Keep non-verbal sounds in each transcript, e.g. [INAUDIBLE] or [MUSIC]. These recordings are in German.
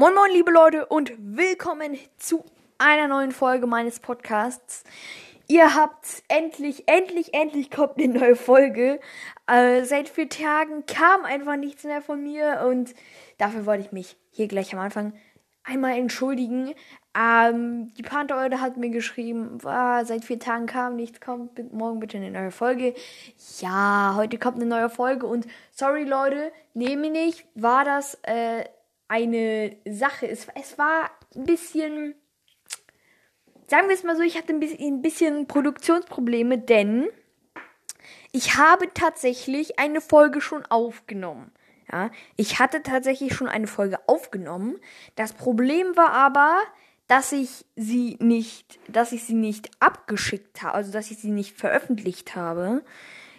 Moin Moin liebe Leute und willkommen zu einer neuen Folge meines Podcasts. Ihr habt endlich, endlich, endlich kommt eine neue Folge. Äh, seit vier Tagen kam einfach nichts mehr von mir und dafür wollte ich mich hier gleich am Anfang einmal entschuldigen. Ähm, die Panther hat mir geschrieben, ah, seit vier Tagen kam nichts, kommt morgen bitte eine neue Folge. Ja, heute kommt eine neue Folge und sorry Leute, nehme nicht, war das äh, eine Sache. Es, es war ein bisschen, sagen wir es mal so, ich hatte ein bisschen, ein bisschen Produktionsprobleme, denn ich habe tatsächlich eine Folge schon aufgenommen. Ja, ich hatte tatsächlich schon eine Folge aufgenommen. Das Problem war aber, dass ich sie nicht, dass ich sie nicht abgeschickt habe, also dass ich sie nicht veröffentlicht habe.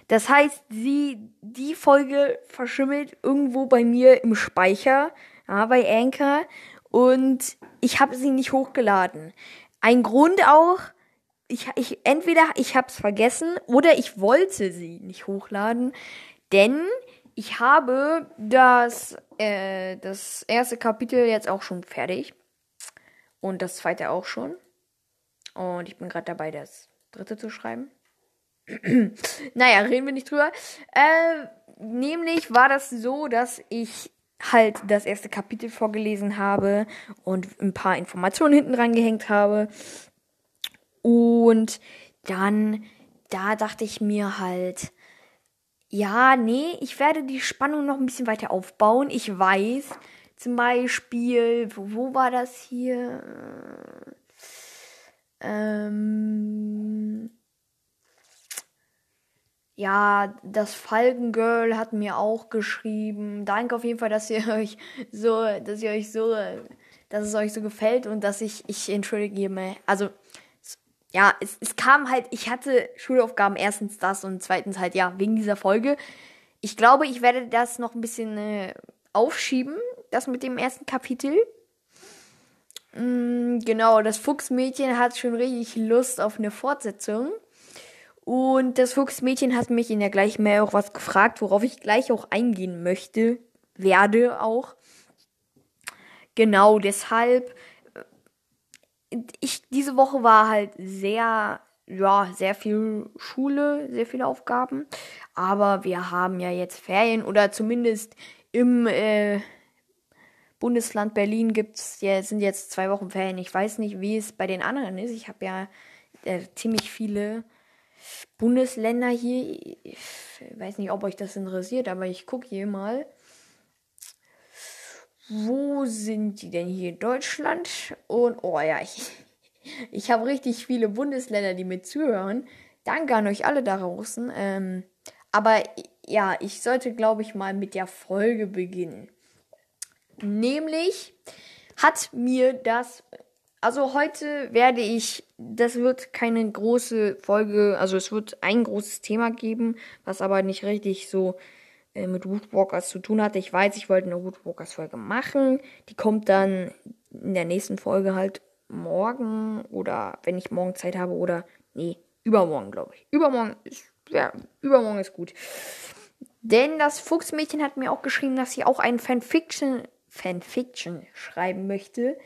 Das heißt, sie, die Folge verschimmelt irgendwo bei mir im Speicher, ja, bei Anchor, und ich habe sie nicht hochgeladen. Ein Grund auch, ich, ich entweder ich habe es vergessen oder ich wollte sie nicht hochladen, denn ich habe das, äh, das erste Kapitel jetzt auch schon fertig. Und das zweite auch schon. Und ich bin gerade dabei, das dritte zu schreiben. [CLEARS THROAT] naja, reden wir nicht drüber. Äh, nämlich war das so, dass ich halt das erste Kapitel vorgelesen habe und ein paar Informationen hinten dran gehängt habe. Und dann, da dachte ich mir halt, ja, nee, ich werde die Spannung noch ein bisschen weiter aufbauen. Ich weiß, zum Beispiel, wo, wo war das hier? Ähm, ja, das Falkengirl hat mir auch geschrieben. Danke auf jeden Fall, dass ihr [LAUGHS] euch so, dass ihr euch so, dass es euch so gefällt und dass ich, ich entschuldige mir. Also, ja, es, es kam halt, ich hatte Schulaufgaben erstens das und zweitens halt, ja, wegen dieser Folge. Ich glaube, ich werde das noch ein bisschen äh, aufschieben, das mit dem ersten Kapitel. Mm, genau, das Fuchsmädchen hat schon richtig Lust auf eine Fortsetzung. Und das Fuchsmädchen hat mich in der gleichen Mail auch was gefragt, worauf ich gleich auch eingehen möchte, werde auch. Genau, deshalb ich, diese Woche war halt sehr, ja, sehr viel Schule, sehr viele Aufgaben. Aber wir haben ja jetzt Ferien oder zumindest im äh, Bundesland Berlin gibt's ja, sind jetzt zwei Wochen Ferien. Ich weiß nicht, wie es bei den anderen ist. Ich habe ja äh, ziemlich viele Bundesländer hier. Ich weiß nicht, ob euch das interessiert, aber ich gucke hier mal. Wo sind die denn hier? Deutschland und oh ja, ich, [LAUGHS] ich habe richtig viele Bundesländer, die mir zuhören. Danke an euch alle da draußen. Ähm, aber ja, ich sollte, glaube ich, mal mit der Folge beginnen. Nämlich hat mir das, also heute werde ich, das wird keine große Folge, also es wird ein großes Thema geben, was aber nicht richtig so äh, mit Woodwalkers zu tun hatte. Ich weiß, ich wollte eine Woodwalkers Folge machen. Die kommt dann in der nächsten Folge halt morgen oder wenn ich morgen Zeit habe oder nee, übermorgen, glaube ich. Übermorgen ist ja, übermorgen ist gut. Denn das Fuchsmädchen hat mir auch geschrieben, dass sie auch einen Fanfiction Fanfiction schreiben möchte.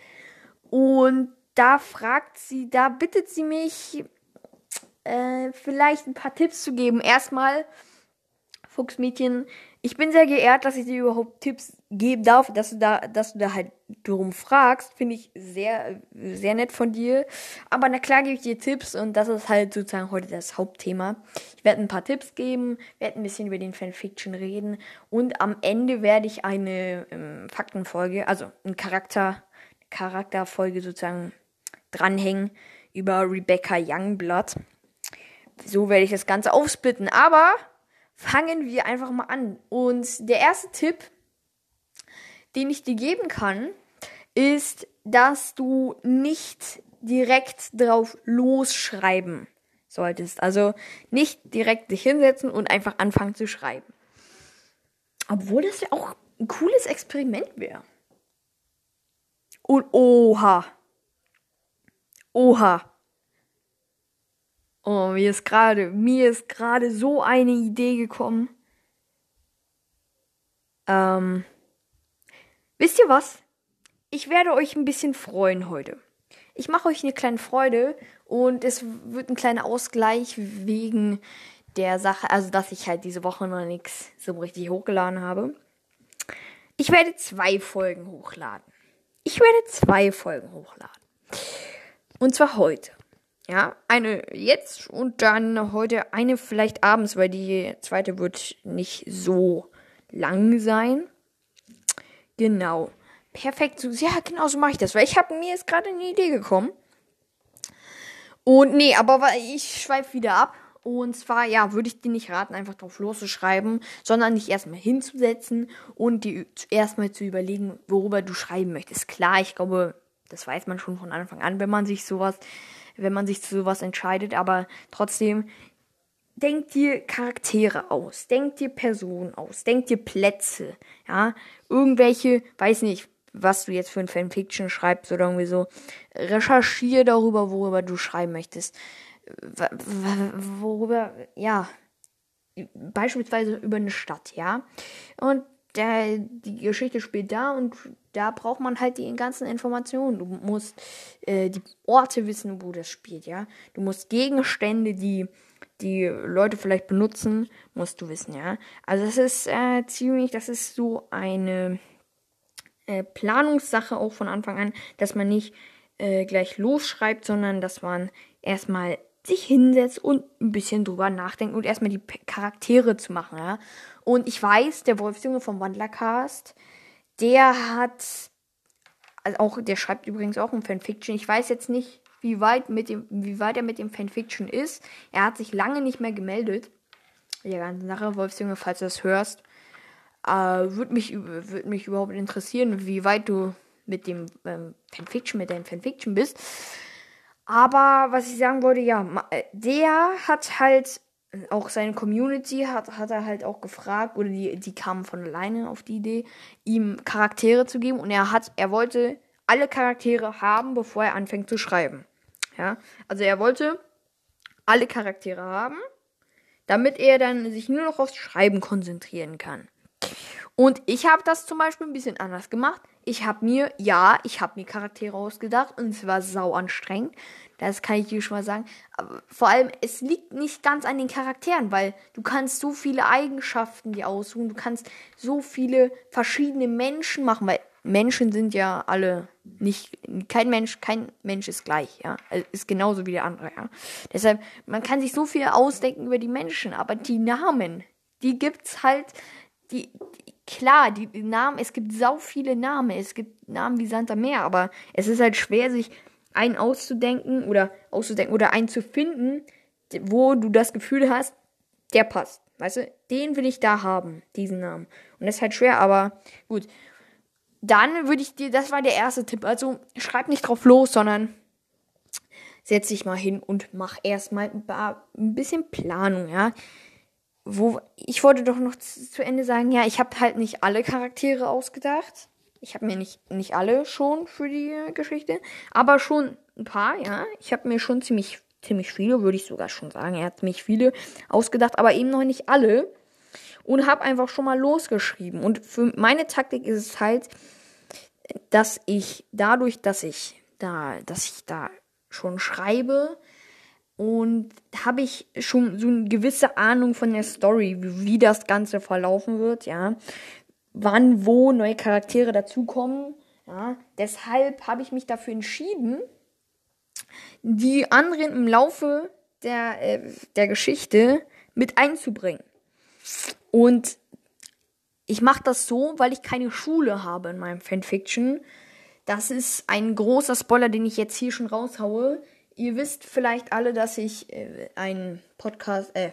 Und da fragt sie, da bittet sie mich, äh, vielleicht ein paar Tipps zu geben. Erstmal, Fuchsmädchen, ich bin sehr geehrt, dass ich dir überhaupt Tipps geben darf, dass du da, dass du da halt drum fragst, finde ich sehr, sehr nett von dir. Aber na klar gebe ich dir Tipps und das ist halt sozusagen heute das Hauptthema. Ich werde ein paar Tipps geben, werde ein bisschen über den Fanfiction reden und am Ende werde ich eine ähm, Faktenfolge, also ein Charakter, Charakterfolge sozusagen dranhängen über Rebecca Youngblood. So werde ich das Ganze aufsplitten. Aber fangen wir einfach mal an. Und der erste Tipp, den ich dir geben kann, ist, dass du nicht direkt drauf losschreiben solltest. Also nicht direkt dich hinsetzen und einfach anfangen zu schreiben. Obwohl das ja auch ein cooles Experiment wäre. Und oha. Oha. Oh, mir ist gerade, mir ist gerade so eine Idee gekommen. Ähm, wisst ihr was? ich werde euch ein bisschen freuen heute. Ich mache euch eine kleine Freude und es wird ein kleiner Ausgleich wegen der Sache, also dass ich halt diese Woche noch nichts so richtig hochgeladen habe. Ich werde zwei Folgen hochladen. Ich werde zwei Folgen hochladen. Und zwar heute. Ja, eine jetzt und dann heute eine vielleicht abends, weil die zweite wird nicht so lang sein. Genau. Perfekt. Ja, genau so mache ich das, weil ich habe mir jetzt gerade eine Idee gekommen. Und nee, aber ich schweife wieder ab. Und zwar, ja, würde ich dir nicht raten, einfach drauf loszuschreiben, sondern dich erstmal hinzusetzen und dir erstmal zu überlegen, worüber du schreiben möchtest. Klar, ich glaube, das weiß man schon von Anfang an, wenn man sich sowas, wenn man sich zu sowas entscheidet, aber trotzdem, denk dir Charaktere aus, denk dir Personen aus, denk dir Plätze, ja, irgendwelche, weiß nicht, was du jetzt für ein Fanfiction schreibst oder irgendwie so. Recherchiere darüber, worüber du schreiben möchtest. Worüber, ja, beispielsweise über eine Stadt, ja. Und der, die Geschichte spielt da und da braucht man halt die ganzen Informationen. Du musst äh, die Orte wissen, wo das spielt, ja. Du musst Gegenstände, die die Leute vielleicht benutzen, musst du wissen, ja. Also das ist äh, ziemlich, das ist so eine äh, Planungssache auch von Anfang an, dass man nicht äh, gleich losschreibt, sondern dass man erstmal sich hinsetzt und ein bisschen drüber nachdenkt und erstmal die Charaktere zu machen, ja. Und ich weiß, der Wolfsjunge vom Wandlercast, der hat, also auch, der schreibt übrigens auch ein Fanfiction. Ich weiß jetzt nicht, wie weit mit dem, wie weit er mit dem Fanfiction ist. Er hat sich lange nicht mehr gemeldet. Der ganze Sache, Wolfsjunge, falls du das hörst, äh, würde mich, würd mich überhaupt interessieren, wie weit du mit dem ähm, Fanfiction, mit deinem Fanfiction bist. Aber was ich sagen wollte, ja, äh, der hat halt auch seine Community hat, hat er halt auch gefragt, oder die, die kamen von alleine auf die Idee, ihm Charaktere zu geben. Und er hat, er wollte alle Charaktere haben, bevor er anfängt zu schreiben. Ja, also er wollte alle Charaktere haben, damit er dann sich nur noch aufs Schreiben konzentrieren kann. Und ich habe das zum Beispiel ein bisschen anders gemacht. Ich habe mir, ja, ich habe mir Charaktere ausgedacht und es war sau anstrengend. Das kann ich dir schon mal sagen. Aber vor allem, es liegt nicht ganz an den Charakteren, weil du kannst so viele Eigenschaften dir aussuchen. Du kannst so viele verschiedene Menschen machen, weil Menschen sind ja alle nicht, kein Mensch, kein Mensch ist gleich, ja. Also ist genauso wie der andere, ja. Deshalb, man kann sich so viel ausdenken über die Menschen, aber die Namen, die gibt's halt, die, klar, die Namen, es gibt sau viele Namen, es gibt Namen wie Santa Meer, aber es ist halt schwer, sich einen auszudenken oder auszudenken oder einen zu finden, wo du das Gefühl hast, der passt. Weißt du, den will ich da haben, diesen Namen. Und das ist halt schwer, aber gut. Dann würde ich dir, das war der erste Tipp. Also schreib nicht drauf los, sondern setz dich mal hin und mach erstmal ein bisschen Planung, ja wo ich wollte doch noch zu, zu Ende sagen, ja, ich habe halt nicht alle Charaktere ausgedacht. Ich habe mir nicht nicht alle schon für die Geschichte, aber schon ein paar, ja. Ich habe mir schon ziemlich ziemlich viele, würde ich sogar schon sagen. Er hat ziemlich viele ausgedacht, aber eben noch nicht alle. Und habe einfach schon mal losgeschrieben. Und für meine Taktik ist es halt, dass ich dadurch, dass ich da, dass ich da schon schreibe, und habe ich schon so eine gewisse Ahnung von der Story, wie, das Ganze verlaufen wird, ja. Wann, wo neue Charaktere dazukommen, ja. Deshalb habe ich mich dafür entschieden, die anderen im Laufe der, äh, der Geschichte mit einzubringen. Und ich mache das so, weil ich keine Schule habe in meinem Fanfiction. Das ist ein großer Spoiler, den ich jetzt hier schon raushaue. Ihr wisst vielleicht alle, dass ich äh, einen Podcast, äh,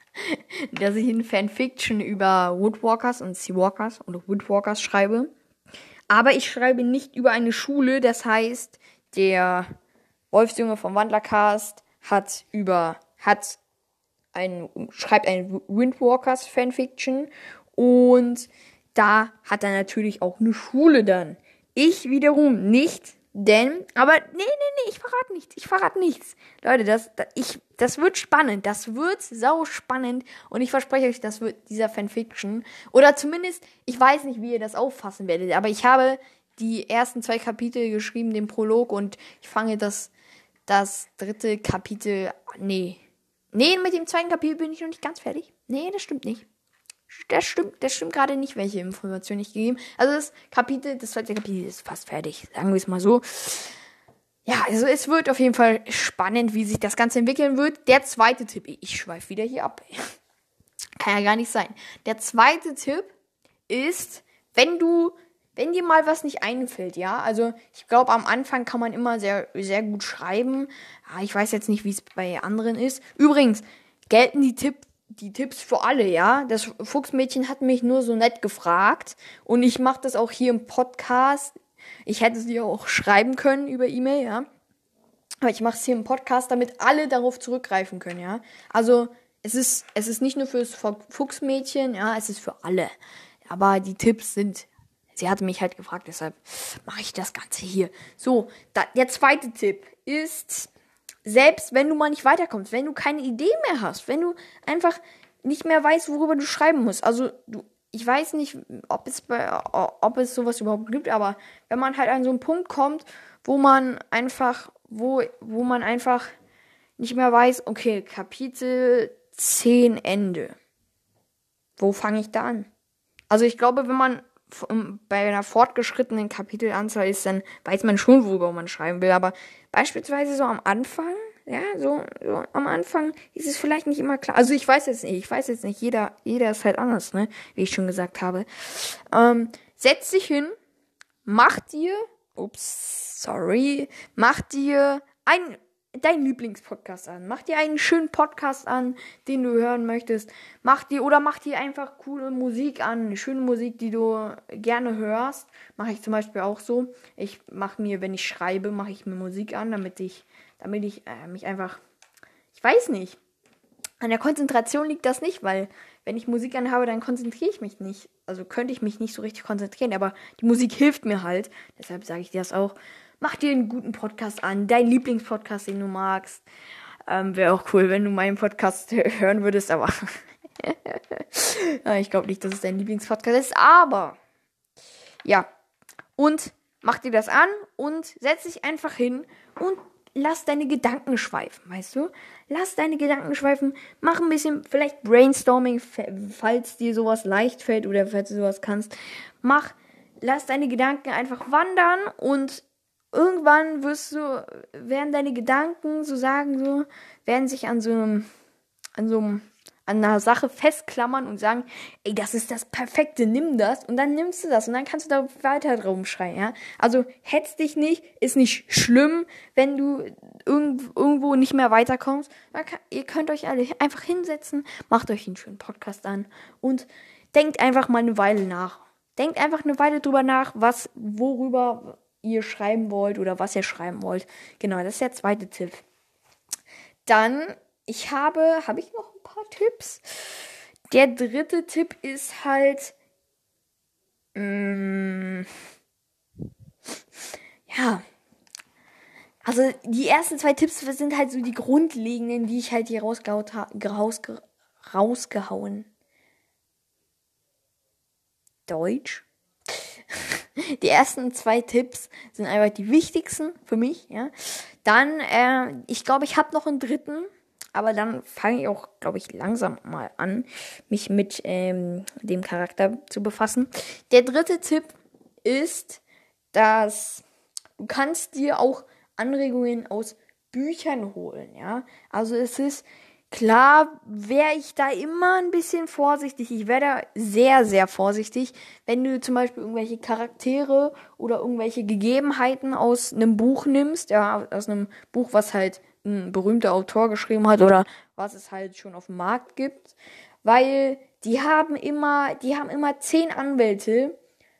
[LAUGHS] dass ich in Fanfiction über Woodwalkers und Seawalkers oder Woodwalkers schreibe. Aber ich schreibe nicht über eine Schule, das heißt, der Wolfsjunge vom Wandlercast hat über, hat ein, schreibt ein Windwalkers Fanfiction und da hat er natürlich auch eine Schule dann. Ich wiederum nicht, denn, aber nee, nee, nee, ich verrate nichts. Ich verrate nichts. Leute, das, das, ich, das wird spannend. Das wird sau spannend. Und ich verspreche euch, das wird dieser Fanfiction. Oder zumindest, ich weiß nicht, wie ihr das auffassen werdet. Aber ich habe die ersten zwei Kapitel geschrieben, den Prolog, und ich fange das, das dritte Kapitel. Nee. Nee, mit dem zweiten Kapitel bin ich noch nicht ganz fertig. Nee, das stimmt nicht. Das stimmt, das stimmt gerade nicht, welche Information ich gegeben. Also das Kapitel, das zweite Kapitel ist fast fertig. Sagen wir es mal so. Ja, also es wird auf jeden Fall spannend, wie sich das Ganze entwickeln wird. Der zweite Tipp, ich schweife wieder hier ab. [LAUGHS] Kann ja gar nicht sein. Der zweite Tipp ist, wenn du, wenn dir mal was nicht einfällt, ja, also ich glaube, am Anfang kann man immer sehr, sehr gut schreiben. Ja, ich weiß jetzt nicht, wie es bei anderen ist. Übrigens, gelten die, Tipp, die Tipps für alle, ja. Das Fuchsmädchen hat mich nur so nett gefragt und ich mache das auch hier im Podcast. Ich hätte sie auch schreiben können über E-Mail, ja. Aber ich mache es hier im Podcast, damit alle darauf zurückgreifen können, ja. Also es ist, es ist nicht nur fürs Fuchsmädchen, ja, es ist für alle. Aber die Tipps sind, sie hatte mich halt gefragt, deshalb mache ich das Ganze hier. So, da, der zweite Tipp ist, selbst wenn du mal nicht weiterkommst, wenn du keine Idee mehr hast, wenn du einfach nicht mehr weißt, worüber du schreiben musst. Also du, ich weiß nicht, ob es ob es sowas überhaupt gibt, aber wenn man halt an so einen Punkt kommt, wo man einfach, wo, wo man einfach nicht mehr weiß, okay, Kapitel 10 Ende. Wo fange ich da an? Also ich glaube, wenn man bei einer fortgeschrittenen Kapitelanzahl ist, dann weiß man schon, worüber man schreiben will. Aber beispielsweise so am Anfang, ja, so, so am Anfang ist es vielleicht nicht immer klar. Also ich weiß jetzt nicht, ich weiß jetzt nicht, jeder, jeder ist halt anders, ne? Wie ich schon gesagt habe. Ähm, setz dich hin, mach dir, ups, sorry, mach dir ein deinen Lieblingspodcast an. Mach dir einen schönen Podcast an, den du hören möchtest. Mach dir oder mach dir einfach coole Musik an, schöne Musik, die du gerne hörst. Mache ich zum Beispiel auch so. Ich mache mir, wenn ich schreibe, mache ich mir Musik an, damit ich, damit ich äh, mich einfach, ich weiß nicht. An der Konzentration liegt das nicht, weil wenn ich Musik anhabe, dann konzentriere ich mich nicht. Also könnte ich mich nicht so richtig konzentrieren, aber die Musik hilft mir halt. Deshalb sage ich dir das auch. Mach dir einen guten Podcast an, dein Lieblingspodcast, den du magst. Ähm, Wäre auch cool, wenn du meinen Podcast hören würdest, aber [LAUGHS] ich glaube nicht, dass es dein Lieblingspodcast ist. Aber ja, und mach dir das an und setz dich einfach hin und lass deine Gedanken schweifen, weißt du? Lass deine Gedanken schweifen, mach ein bisschen vielleicht Brainstorming, falls dir sowas leicht fällt oder falls du sowas kannst. Mach, lass deine Gedanken einfach wandern und irgendwann wirst du, werden deine Gedanken so sagen, so, werden sich an so einem, an so einem, an einer Sache festklammern und sagen, ey, das ist das Perfekte, nimm das und dann nimmst du das und dann kannst du da weiter drum schreien, ja. Also hetz dich nicht, ist nicht schlimm, wenn du irgendwo nicht mehr weiterkommst. ihr könnt euch alle einfach hinsetzen, macht euch einen schönen Podcast an und denkt einfach mal eine Weile nach. Denkt einfach eine Weile drüber nach, was, worüber ihr schreiben wollt oder was ihr schreiben wollt. Genau, das ist der zweite Tipp. Dann, ich habe, habe ich noch ein paar Tipps? Der dritte Tipp ist halt, mm, ja, also die ersten zwei Tipps sind halt so die grundlegenden, die ich halt hier rausgehauen, rausge, rausgehauen. Deutsch? [LAUGHS] [LAUGHS] Die ersten zwei Tipps sind einfach die wichtigsten für mich, ja. Dann, äh, ich glaube, ich habe noch einen dritten, aber dann fange ich auch, glaube ich, langsam mal an, mich mit ähm, dem Charakter zu befassen. Der dritte Tipp ist, dass du kannst dir auch Anregungen aus Büchern holen, ja. Also es ist Klar wäre ich da immer ein bisschen vorsichtig. Ich wäre da sehr, sehr vorsichtig, wenn du zum Beispiel irgendwelche Charaktere oder irgendwelche Gegebenheiten aus einem Buch nimmst, ja, aus einem Buch, was halt ein berühmter Autor geschrieben hat oder was es halt schon auf dem Markt gibt, weil die haben immer, die haben immer zehn Anwälte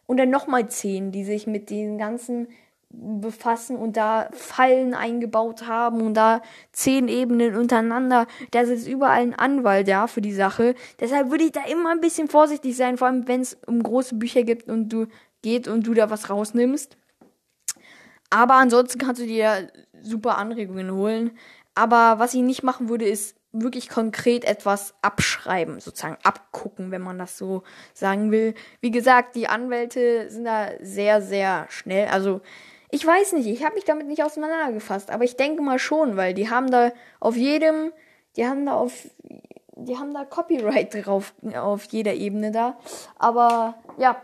und dann nochmal zehn, die sich mit den ganzen befassen und da Fallen eingebaut haben und da zehn Ebenen untereinander. Da ist überall ein Anwalt ja für die Sache. Deshalb würde ich da immer ein bisschen vorsichtig sein, vor allem wenn es um große Bücher gibt und du geht und du da was rausnimmst. Aber ansonsten kannst du dir super Anregungen holen. Aber was ich nicht machen würde, ist wirklich konkret etwas abschreiben, sozusagen abgucken, wenn man das so sagen will. Wie gesagt, die Anwälte sind da sehr, sehr schnell. Also ich weiß nicht, ich habe mich damit nicht auseinandergefasst, aber ich denke mal schon, weil die haben da auf jedem, die haben da auf, die haben da Copyright [LAUGHS] drauf auf jeder Ebene da. Aber ja,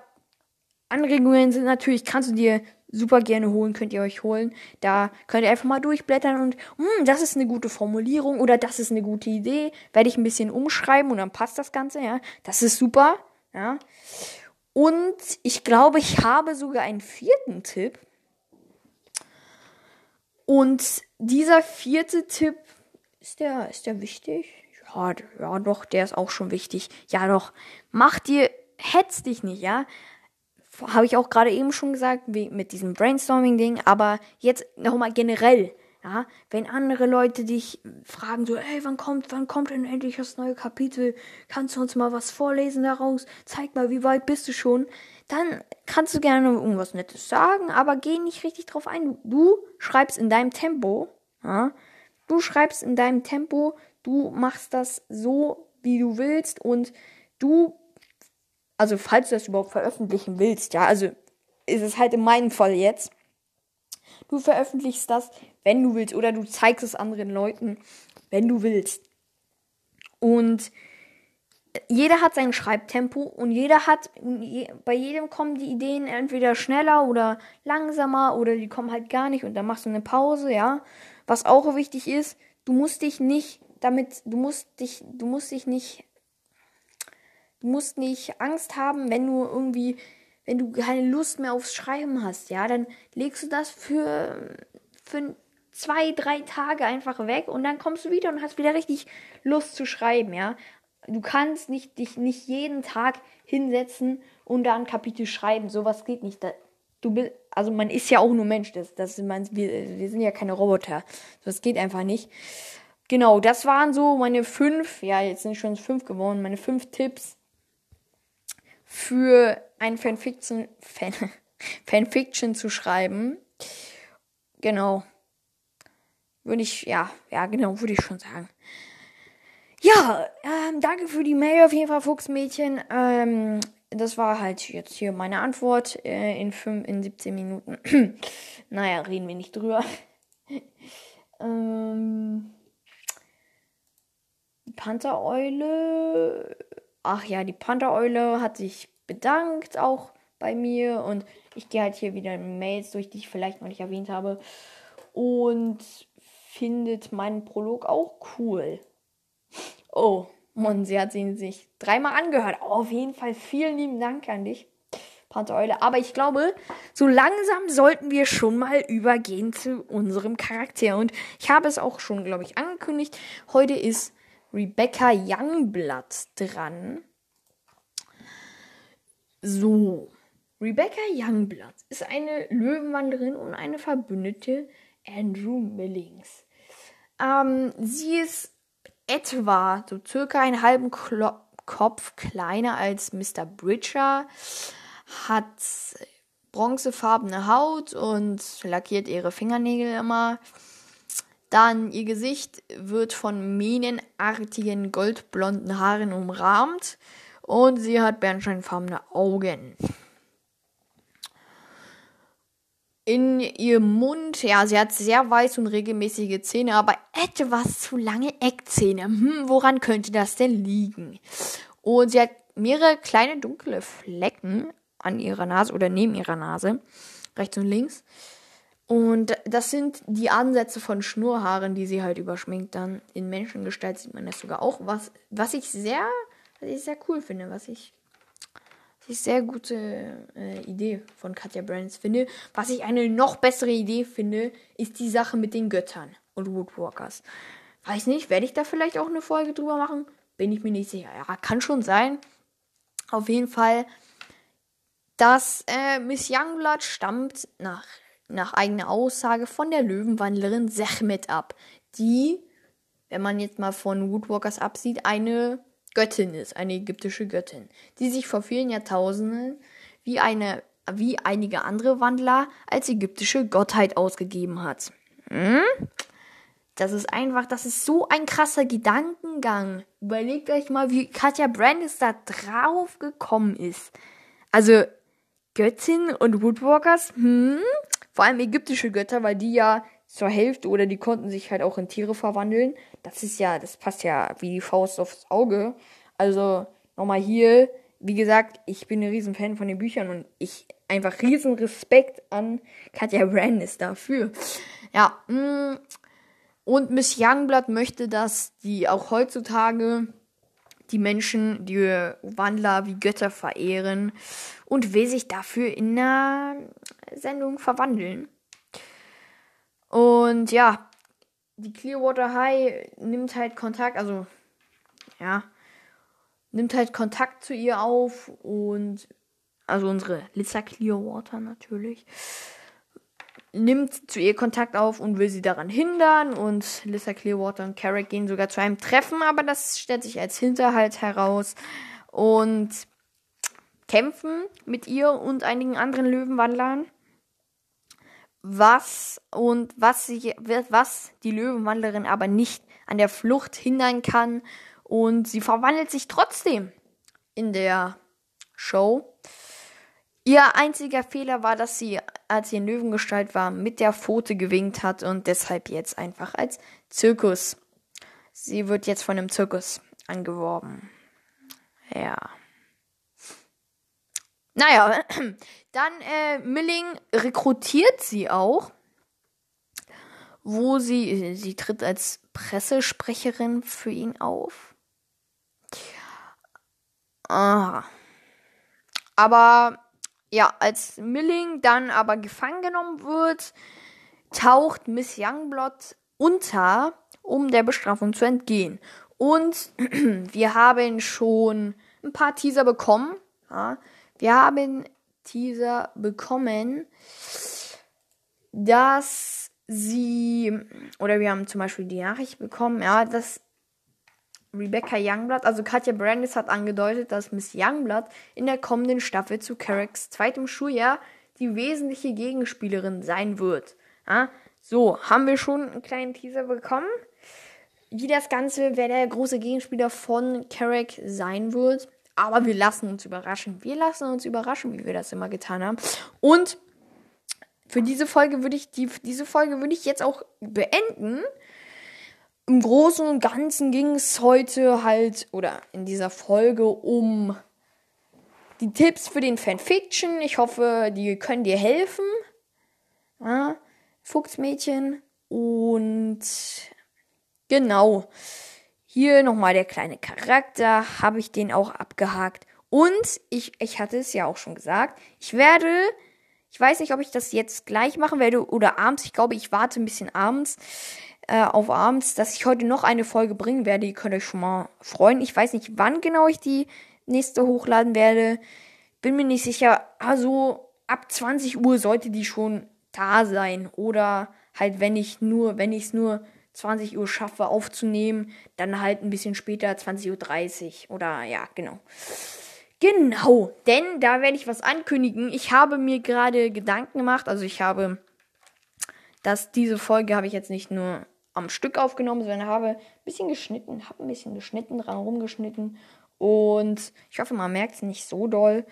Anregungen sind natürlich, kannst du dir super gerne holen, könnt ihr euch holen. Da könnt ihr einfach mal durchblättern und, hm, das ist eine gute Formulierung oder das ist eine gute Idee. Werde ich ein bisschen umschreiben und dann passt das Ganze, ja. Das ist super, ja. Und ich glaube, ich habe sogar einen vierten Tipp. Und dieser vierte Tipp, ist der, ist der wichtig? Ja, ja, doch, der ist auch schon wichtig. Ja, doch. Mach dir, hetz dich nicht, ja habe ich auch gerade eben schon gesagt, mit diesem Brainstorming-Ding, aber jetzt nochmal generell, ja, wenn andere Leute dich fragen, so, ey, wann kommt, wann kommt denn endlich das neue Kapitel? Kannst du uns mal was vorlesen daraus? Zeig mal, wie weit bist du schon? Dann kannst du gerne irgendwas Nettes sagen, aber geh nicht richtig drauf ein. Du schreibst in deinem Tempo, ja, du schreibst in deinem Tempo, du machst das so, wie du willst und du also falls du das überhaupt veröffentlichen willst, ja, also ist es halt in meinem Fall jetzt. Du veröffentlichst das, wenn du willst, oder du zeigst es anderen Leuten, wenn du willst. Und jeder hat sein Schreibtempo und jeder hat, bei jedem kommen die Ideen entweder schneller oder langsamer oder die kommen halt gar nicht und dann machst du eine Pause, ja. Was auch wichtig ist, du musst dich nicht damit, du musst dich, du musst dich nicht Du musst nicht Angst haben, wenn du irgendwie, wenn du keine Lust mehr aufs Schreiben hast, ja, dann legst du das für, für zwei, drei Tage einfach weg und dann kommst du wieder und hast wieder richtig Lust zu schreiben, ja. Du kannst nicht, dich nicht jeden Tag hinsetzen und da ein Kapitel schreiben. Sowas geht nicht. du bist, also man ist ja auch nur Mensch. Das, das man, wir, wir sind ja keine Roboter. Das geht einfach nicht. Genau, das waren so meine fünf, ja, jetzt sind schon fünf geworden, meine fünf Tipps, für ein Fanfiction, Fan, [LAUGHS] Fanfiction zu schreiben. Genau. Würde ich, ja, ja, genau, würde ich schon sagen. Ja, ähm, danke für die Mail auf jeden Fall, Fuchsmädchen. Ähm, das war halt jetzt hier meine Antwort äh, in, 5, in 17 Minuten. [CLEARS THROAT] naja, reden wir nicht drüber. [LAUGHS] ähm, Panthereule ach ja, die Panther-Eule hat sich bedankt auch bei mir und ich gehe halt hier wieder Mails durch, die ich vielleicht noch nicht erwähnt habe und findet meinen Prolog auch cool. Oh, und sie hat ihn sich dreimal angehört. Oh, auf jeden Fall vielen lieben Dank an dich, Panther-Eule. Aber ich glaube, so langsam sollten wir schon mal übergehen zu unserem Charakter. Und ich habe es auch schon, glaube ich, angekündigt. Heute ist Rebecca Youngblood dran. So, Rebecca Youngblood ist eine Löwenwanderin und eine Verbündete Andrew Millings. Ähm, sie ist etwa so circa einen halben Klo Kopf kleiner als Mr. Bridger, hat bronzefarbene Haut und lackiert ihre Fingernägel immer. Dann ihr Gesicht wird von mähnenartigen goldblonden Haaren umrahmt und sie hat bernsteinfarbene Augen. In ihrem Mund, ja, sie hat sehr weiß und regelmäßige Zähne, aber etwas zu lange Eckzähne. Hm, woran könnte das denn liegen? Und sie hat mehrere kleine dunkle Flecken an ihrer Nase oder neben ihrer Nase, rechts und links. Und das sind die Ansätze von Schnurhaaren, die sie halt überschminkt. Dann in Menschengestalt sieht man das sogar auch. Was, was ich sehr, was ich sehr cool finde, was ich, ich sehr gute äh, Idee von Katja Brands finde. Was ich eine noch bessere Idee finde, ist die Sache mit den Göttern und Woodwalkers. Weiß nicht, werde ich da vielleicht auch eine Folge drüber machen? Bin ich mir nicht sicher. Ja, kann schon sein. Auf jeden Fall, dass äh, Miss Youngblood stammt nach nach eigener Aussage von der Löwenwandlerin Sechmet ab, die, wenn man jetzt mal von Woodwalkers absieht, eine Göttin ist, eine ägyptische Göttin, die sich vor vielen Jahrtausenden wie eine wie einige andere Wandler als ägyptische Gottheit ausgegeben hat. Hm? Das ist einfach, das ist so ein krasser Gedankengang. Überlegt euch mal, wie Katja Brandis da drauf gekommen ist. Also, Göttin und Woodwalkers, hm, vor allem ägyptische Götter, weil die ja zur Hälfte oder die konnten sich halt auch in Tiere verwandeln. Das ist ja, das passt ja wie die Faust aufs Auge. Also, nochmal hier, wie gesagt, ich bin ein Riesenfan von den Büchern und ich einfach riesen Respekt an Katja Brandis dafür. Ja, mh, mm, und Miss Youngblood möchte, dass die auch heutzutage die Menschen, die Wandler wie Götter verehren und will sich dafür in einer Sendung verwandeln. Und ja, die Clearwater High nimmt halt Kontakt, also ja, nimmt halt Kontakt zu ihr auf und also unsere Lisa Clearwater natürlich nimmt zu ihr Kontakt auf und will sie daran hindern. Und Lissa Clearwater und Carrick gehen sogar zu einem Treffen, aber das stellt sich als Hinterhalt heraus. Und kämpfen mit ihr und einigen anderen Löwenwandlern. Was und was, sie, was die Löwenwandlerin aber nicht an der Flucht hindern kann. Und sie verwandelt sich trotzdem in der Show. Ihr einziger Fehler war, dass sie, als sie in Löwengestalt war, mit der Pfote gewinkt hat und deshalb jetzt einfach als Zirkus. Sie wird jetzt von einem Zirkus angeworben. Ja. Naja, [CLEARS THROAT] dann äh, Milling rekrutiert sie auch, wo sie, sie tritt als Pressesprecherin für ihn auf. Ah. Aber ja, als Milling dann aber gefangen genommen wird, taucht Miss Youngblood unter, um der Bestrafung zu entgehen. Und [CLEARS THROAT] wir haben schon ein paar Teaser bekommen. Ja, wir haben Teaser bekommen, dass sie, oder wir haben zum Beispiel die Nachricht bekommen, ja, dass Rebecca Youngblood, also Katja Brandis hat angedeutet, dass Miss Youngblood in der kommenden Staffel zu Carracks zweitem Schuljahr die wesentliche Gegenspielerin sein wird. Ja, so, haben wir schon einen kleinen Teaser bekommen, wie das Ganze, wer der große Gegenspieler von Carrack sein wird. Aber wir lassen uns überraschen. Wir lassen uns überraschen, wie wir das immer getan haben. Und für diese Folge würde ich die, diese Folge würde ich jetzt auch beenden im Großen und Ganzen ging es heute halt, oder in dieser Folge, um die Tipps für den Fanfiction. Ich hoffe, die können dir helfen. Ja, Fuchsmädchen. Und genau. Hier nochmal der kleine Charakter. Habe ich den auch abgehakt. Und ich, ich hatte es ja auch schon gesagt. Ich werde, ich weiß nicht, ob ich das jetzt gleich machen werde oder abends. Ich glaube, ich warte ein bisschen abends äh, auf abends, dass ich heute noch eine Folge bringen werde. Ihr könnt euch schon mal freuen. Ich weiß nicht, wann genau ich die nächste hochladen werde. Bin mir nicht sicher. Also ab 20 Uhr sollte die schon da sein. Oder halt, wenn ich nur, wenn ich es nur 20 Uhr schaffe aufzunehmen, dann halt ein bisschen später, 20.30 Uhr. Oder ja, genau. Genau, denn da werde ich was ankündigen. Ich habe mir gerade Gedanken gemacht, also ich habe, dass diese Folge habe ich jetzt nicht nur am Stück aufgenommen, sondern habe ein bisschen geschnitten, habe ein bisschen geschnitten, dran rumgeschnitten und ich hoffe, man merkt es nicht so doll.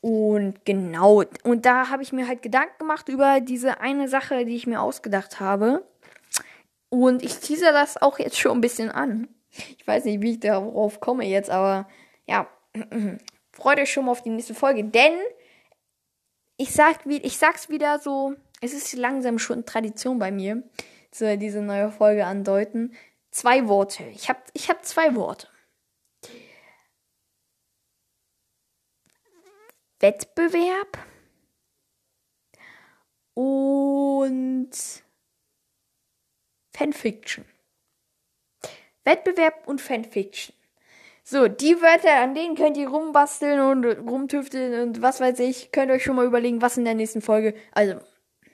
Und genau, und da habe ich mir halt Gedanken gemacht über diese eine Sache, die ich mir ausgedacht habe. Und ich teaser das auch jetzt schon ein bisschen an. Ich weiß nicht, wie ich darauf komme jetzt, aber ja, [CLEARS THROAT] freut euch schon mal auf die nächste Folge, denn ich sag, ich sag's wieder so, es ist langsam schon Tradition bei mir soll diese neue Folge andeuten. Zwei Worte. Ich habe ich hab zwei Worte. Wettbewerb und Fanfiction. Wettbewerb und Fanfiction. So, die Wörter, an denen könnt ihr rumbasteln und rumtüfteln und was weiß ich. Könnt euch schon mal überlegen, was in der nächsten Folge, also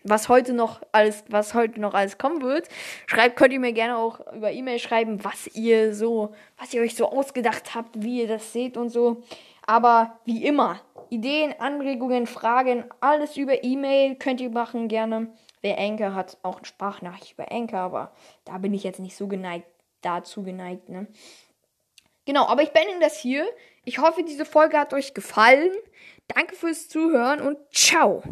was heute noch alles, was heute noch alles kommen wird. Schreibt, könnt ihr mir gerne auch über E-Mail schreiben, was ihr so, was ihr euch so ausgedacht habt, wie ihr das seht und so. Aber wie immer, Ideen, Anregungen, Fragen, alles über E-Mail könnt ihr machen gerne. Wer Anchor hat, auch eine Sprachnachricht über Anchor, aber da bin ich jetzt nicht so geneigt, dazu geneigt, ne? Genau, aber ich beende das hier. Ich hoffe, diese Folge hat euch gefallen. Danke fürs Zuhören und ciao.